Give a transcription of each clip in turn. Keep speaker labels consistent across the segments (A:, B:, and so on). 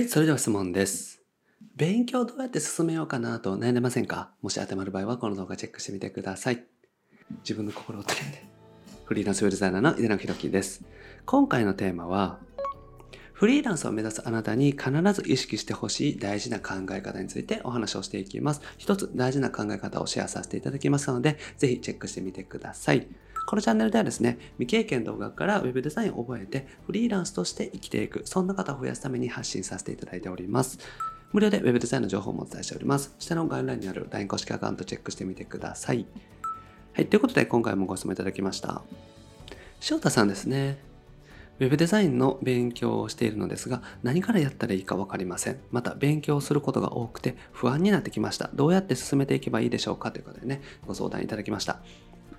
A: はい、それでは質問です。勉強どうやって進めようかなと悩んでませんか？もし当てはまる場合はこの動画チェックしてみてください。自分の心を決めて。フリーランスウェブデザイナーの井出直樹です。今回のテーマは、フリーランスを目指すあなたに必ず意識してほしい大事な考え方についてお話をしていきます。一つ大事な考え方をシェアさせていただきますので、ぜひチェックしてみてください。このチャンネルではですね、未経験動画からウェブデザインを覚えてフリーランスとして生きていく、そんな方を増やすために発信させていただいております。無料でウェブデザインの情報もお伝えしております。下の概要欄にある LINE 公式アカウントチェックしてみてください。はい、ということで今回もご質問いただきました。翔太さんですね。ウェブデザインの勉強をしているのですが、何からやったらいいか分かりません。また、勉強することが多くて不安になってきました。どうやって進めていけばいいでしょうかということでね、ご相談いただきました。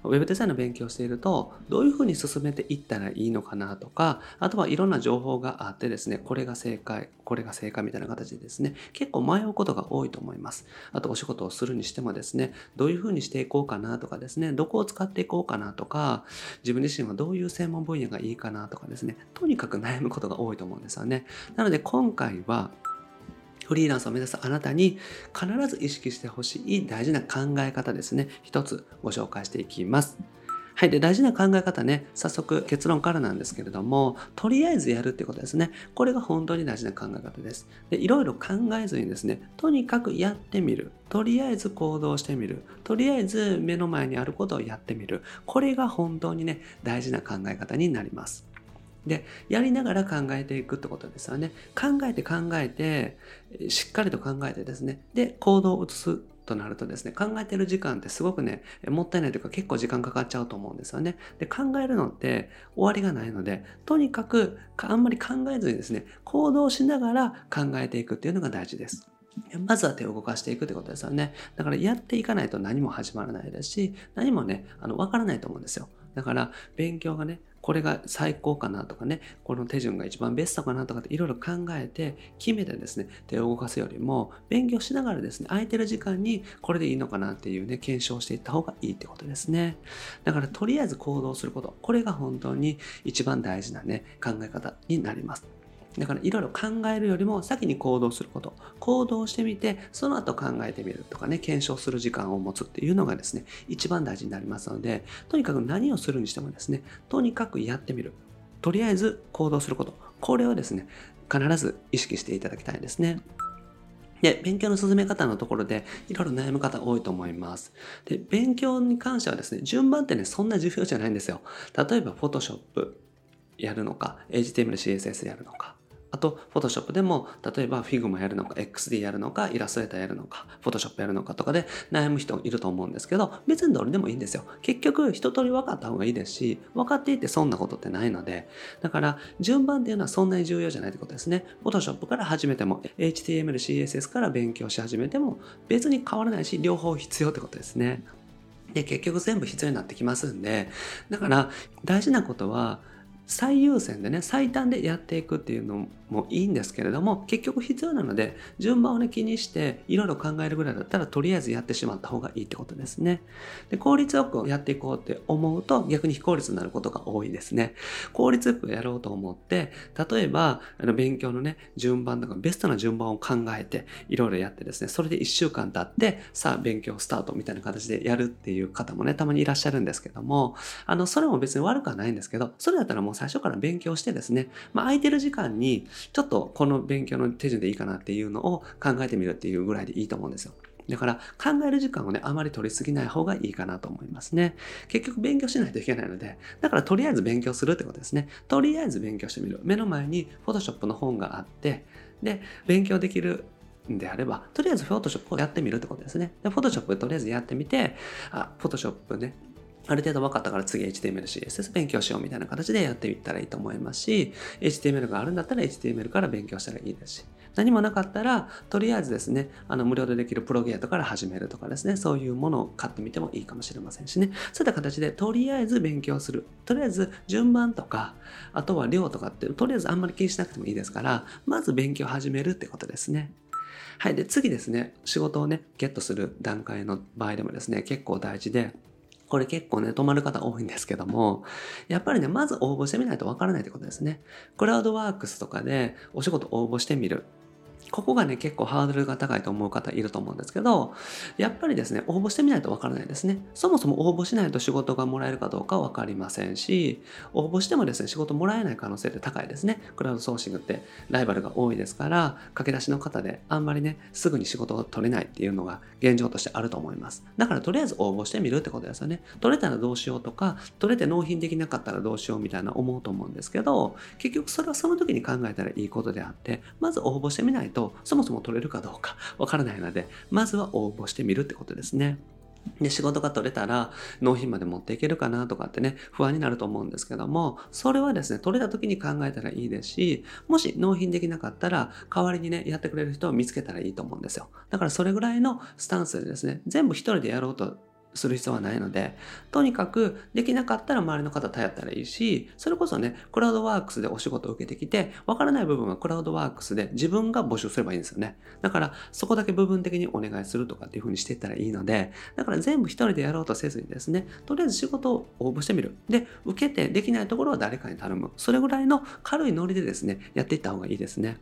A: ウェブデザインの勉強をしていると、どういうふうに進めていったらいいのかなとか、あとはいろんな情報があってですね、これが正解、これが正解みたいな形でですね、結構迷うことが多いと思います。あとお仕事をするにしてもですね、どういうふうにしていこうかなとかですね、どこを使っていこうかなとか、自分自身はどういう専門分野がいいかなとかですね、とにかく悩むことが多いと思うんですよね。なので今回は、フリーランスを目指すあなたに必ず意識してほしい大事な考え方ですね。一つご紹介していきます。はい。で、大事な考え方ね、早速結論からなんですけれども、とりあえずやるってことですね。これが本当に大事な考え方です。で、いろいろ考えずにですね、とにかくやってみる。とりあえず行動してみる。とりあえず目の前にあることをやってみる。これが本当にね、大事な考え方になります。で、やりながら考えていくってことですよね。考えて考えて、しっかりと考えてですね。で、行動を移すとなるとですね、考えてる時間ってすごくね、もったいないというか結構時間かかっちゃうと思うんですよね。で、考えるのって終わりがないので、とにかくあんまり考えずにですね、行動しながら考えていくっていうのが大事です。まずは手を動かしていくってことですよね。だからやっていかないと何も始まらないですし、何もね、あの、わからないと思うんですよ。だから、勉強がね、これが最高かなとかね、この手順が一番ベストかなとかっていろいろ考えて決めてですね、手を動かすよりも、勉強しながらですね、空いてる時間にこれでいいのかなっていうね、検証していった方がいいってことですね。だから、とりあえず行動すること、これが本当に一番大事なね、考え方になります。だからいろいろ考えるよりも先に行動すること。行動してみて、その後考えてみるとかね、検証する時間を持つっていうのがですね、一番大事になりますので、とにかく何をするにしてもですね、とにかくやってみる。とりあえず行動すること。これをですね、必ず意識していただきたいですね。で、勉強の進め方のところで、いろいろ悩む方多いと思います。で、勉強に関してはですね、順番ってね、そんな重要じゃないんですよ。例えば、Photoshop やるのか、HTML、CSS やるのか、あと、Photoshop でも、例えば Figma やるのか、XD やるのか、イラストレーターやるのか、Photoshop やるのかとかで悩む人いると思うんですけど、別にどれでもいいんですよ。結局、一通り分かった方がいいですし、分かっていてそんなことってないので、だから、順番っていうのはそんなに重要じゃないってことですね。Photoshop から始めても、HTML、CSS から勉強し始めても、別に変わらないし、両方必要ってことですね。で、結局全部必要になってきますんで、だから、大事なことは、最優先でね最短でやっていくっていうのもいいんですけれども結局必要なので順番をね気にしていろいろ考えるぐらいだったらとりあえずやってしまった方がいいってことですね。で効率よくやっていこうって思うと逆に非効率になることが多いですね。効率よくやろうと思って例えばあの勉強のね順番とかベストな順番を考えていろいろやってですねそれで1週間経ってさあ勉強スタートみたいな形でやるっていう方もねたまにいらっしゃるんですけどもあのそれも別に悪くはないんですけどそれだったらもう最初から勉強してですね、まあ、空いてる時間にちょっとこの勉強の手順でいいかなっていうのを考えてみるっていうぐらいでいいと思うんですよ。だから考える時間をね、あまり取りすぎない方がいいかなと思いますね。結局勉強しないといけないので、だからとりあえず勉強するってことですね。とりあえず勉強してみる。目の前に Photoshop の本があって、で、勉強できるんであれば、とりあえず Photoshop をやってみるってことですね。で、Photoshop とりあえずやってみて、あ、Photoshop ね、ある程度分かったから次 HTML、CSS 勉強しようみたいな形でやっていったらいいと思いますし、HTML があるんだったら HTML から勉強したらいいですし、何もなかったら、とりあえずですね、あの無料でできるプロゲートから始めるとかですね、そういうものを買ってみてもいいかもしれませんしね、そういった形でとりあえず勉強する。とりあえず順番とか、あとは量とかって、とりあえずあんまり気にしなくてもいいですから、まず勉強始めるってことですね。はい。で、次ですね、仕事をね、ゲットする段階の場合でもですね、結構大事で、これ結構ね、止まる方多いんですけども、やっぱりね、まず応募してみないとわからないってことですね。クラウドワークスとかでお仕事応募してみる。ここがね、結構ハードルが高いと思う方いると思うんですけど、やっぱりですね、応募してみないとわからないですね。そもそも応募しないと仕事がもらえるかどうかはわかりませんし、応募してもですね、仕事もらえない可能性って高いですね。クラウドソーシングってライバルが多いですから、駆け出しの方であんまりね、すぐに仕事を取れないっていうのが現状としてあると思います。だからとりあえず応募してみるってことですよね。取れたらどうしようとか、取れて納品できなかったらどうしようみたいな思うと思うんですけど、結局それはその時に考えたらいいことであって、まず応募してみないとと、そもそも取れるかどうかわからないので、まずは応募してみるってことですね。で、仕事が取れたら納品まで持っていけるかなとかってね、不安になると思うんですけども、それはですね、取れた時に考えたらいいですし、もし納品できなかったら、代わりにね、やってくれる人を見つけたらいいと思うんですよ。だからそれぐらいのスタンスでですね、全部一人でやろうとする必要はないので、とにかくできなかったら周りの方頼ったらいいし、それこそね、クラウドワークスでお仕事を受けてきて、わからない部分はクラウドワークスで自分が募集すればいいんですよね。だからそこだけ部分的にお願いするとかっていう風にしていったらいいので、だから全部一人でやろうとせずにですね、とりあえず仕事を応募してみる。で、受けてできないところは誰かに頼む。それぐらいの軽いノリでですね、やっていった方がいいですね。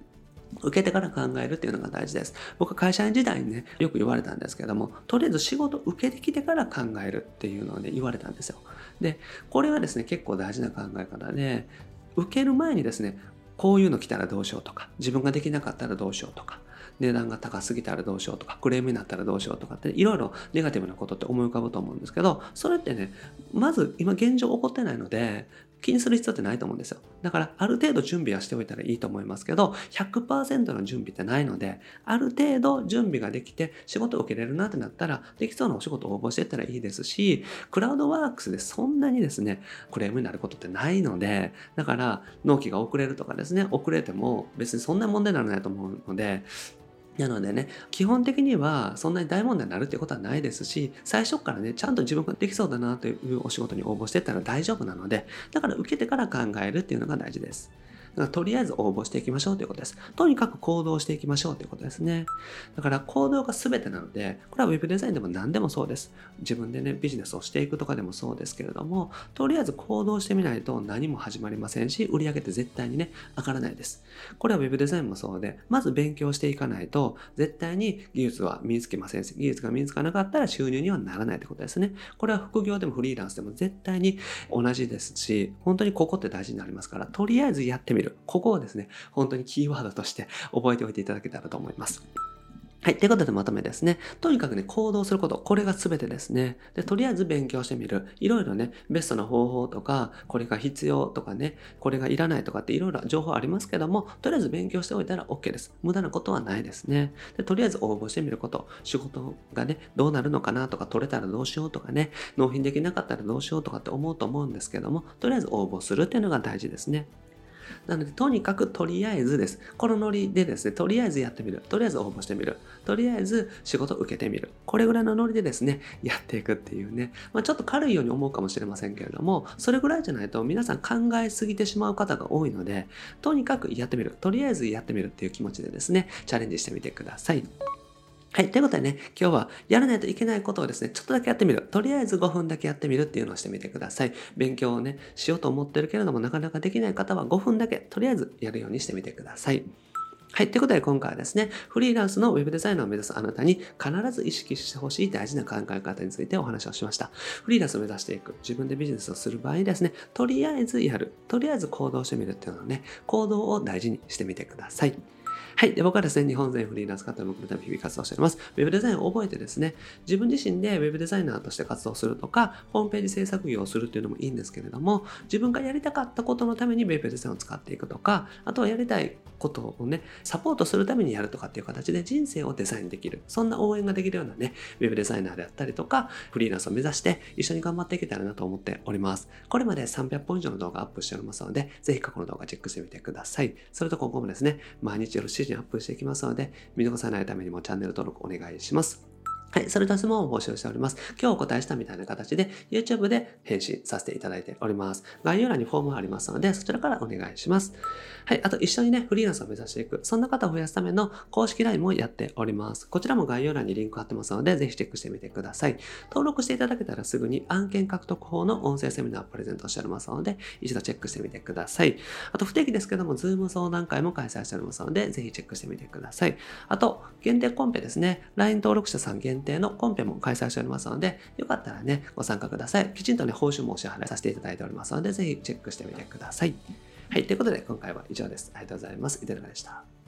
A: 受けてから考えるっていうのが大事です。僕は会社員時代にね、よく言われたんですけども、とりあえず仕事受けてきてから考えるっていうのをね、言われたんですよ。で、これはですね、結構大事な考え方で、受ける前にですね、こういうの来たらどうしようとか、自分ができなかったらどうしようとか、値段が高すぎたらどうしようとか、クレームになったらどうしようとかって、いろいろネガティブなことって思い浮かぶと思うんですけど、それってね、まず今現状起こってないので、気にする必要ってないと思うんですよ。だから、ある程度準備はしておいたらいいと思いますけど、100%の準備ってないので、ある程度準備ができて仕事を受けれるなってなったら、できそうなお仕事を応募していったらいいですし、クラウドワークスでそんなにですね、クレームになることってないので、だから、納期が遅れるとかですね、遅れても別にそんな問題にならないと思うので、なのでね、基本的にはそんなに大問題になるってことはないですし、最初からね、ちゃんと自分ができそうだなというお仕事に応募してったら大丈夫なので、だから受けてから考えるっていうのが大事です。だからとりあえず応募していきましょうということです。とにかく行動していきましょうということですね。だから行動が全てなので、これは Web デザインでも何でもそうです。自分でね、ビジネスをしていくとかでもそうですけれども、とりあえず行動してみないと何も始まりませんし、売り上げって絶対にね、上がらないです。これは Web デザインもそうで、まず勉強していかないと、絶対に技術は身につけませんし、技術が身につかなかったら収入にはならないってことですね。これは副業でもフリーランスでも絶対に同じですし、本当にここって大事になりますから、とりあえずやってみる。ここをですね、ね、本当にキーワードとして覚えておいていただけたらと思います。はい。ということでまとめですね。とにかくね、行動すること。これが全てですね。で、とりあえず勉強してみる。いろいろね、ベストな方法とか、これが必要とかね、これがいらないとかっていろいろ情報ありますけども、とりあえず勉強しておいたら OK です。無駄なことはないですね。で、とりあえず応募してみること。仕事がね、どうなるのかなとか、取れたらどうしようとかね、納品できなかったらどうしようとかって思うと思うんですけども、とりあえず応募するっていうのが大事ですね。なので、とにかくとりあえずです。このノリでですね、とりあえずやってみる。とりあえず応募してみる。とりあえず仕事受けてみる。これぐらいのノリでですね、やっていくっていうね。まあ、ちょっと軽いように思うかもしれませんけれども、それぐらいじゃないと皆さん考えすぎてしまう方が多いので、とにかくやってみる。とりあえずやってみるっていう気持ちでですね、チャレンジしてみてください。はい。ということでね、今日はやらないといけないことをですね、ちょっとだけやってみる。とりあえず5分だけやってみるっていうのをしてみてください。勉強をね、しようと思ってるけれども、なかなかできない方は5分だけ、とりあえずやるようにしてみてください。はい。ということで今回はですね、フリーランスのウェブデザイナーを目指すあなたに必ず意識してほしい大事な考え方についてお話をしました。フリーランスを目指していく、自分でビジネスをする場合ですね、とりあえずやる、とりあえず行動してみるっていうのをね、行動を大事にしてみてください。はい。で、僕はですね、日本全フリーランス方向のため日々活動しております。ウェブデザインを覚えてですね、自分自身でウェブデザイナーとして活動するとか、ホームページ制作業をするっていうのもいいんですけれども、自分がやりたかったことのためにウェブデザインを使っていくとか、あとはやりたいことをね、サポートするためにやるとかっていう形で人生をデザインできる。そんな応援ができるようなね、ウェブデザイナーであったりとか、フリーランスを目指して一緒に頑張っていけたらなと思っております。これまで300本以上の動画アップしておりますので、ぜひ過去の動画チェックしてみてください。それと今後もですね、毎日よろ夜7時にアップしていきますので、見逃さないためにもチャンネル登録お願いします。はい、それと質問を募集しております。今日お答えしたみたいな形で YouTube で返信させていただいております。概要欄にフォームがありますので、そちらからお願いします。はい、あと一緒にね、フリーランスを目指していく、そんな方を増やすための公式 LINE もやっております。こちらも概要欄にリンク貼ってますので、ぜひチェックしてみてください。登録していただけたらすぐに案件獲得法の音声セミナーをプレゼントしておりますので、一度チェックしてみてください。あと不定期ですけども、Zoom 相談会も開催しておりますので、ぜひチェックしてみてください。あと、限定コンペですね。LINE 登録者さん限定限定のコンペも開催しておりますので、よかったらね、ご参加ください。きちんとね、報酬もお支払いさせていただいておりますので、ぜひチェックしてみてください。はい、ということで今回は以上です。ありがとうございます。いただきでした。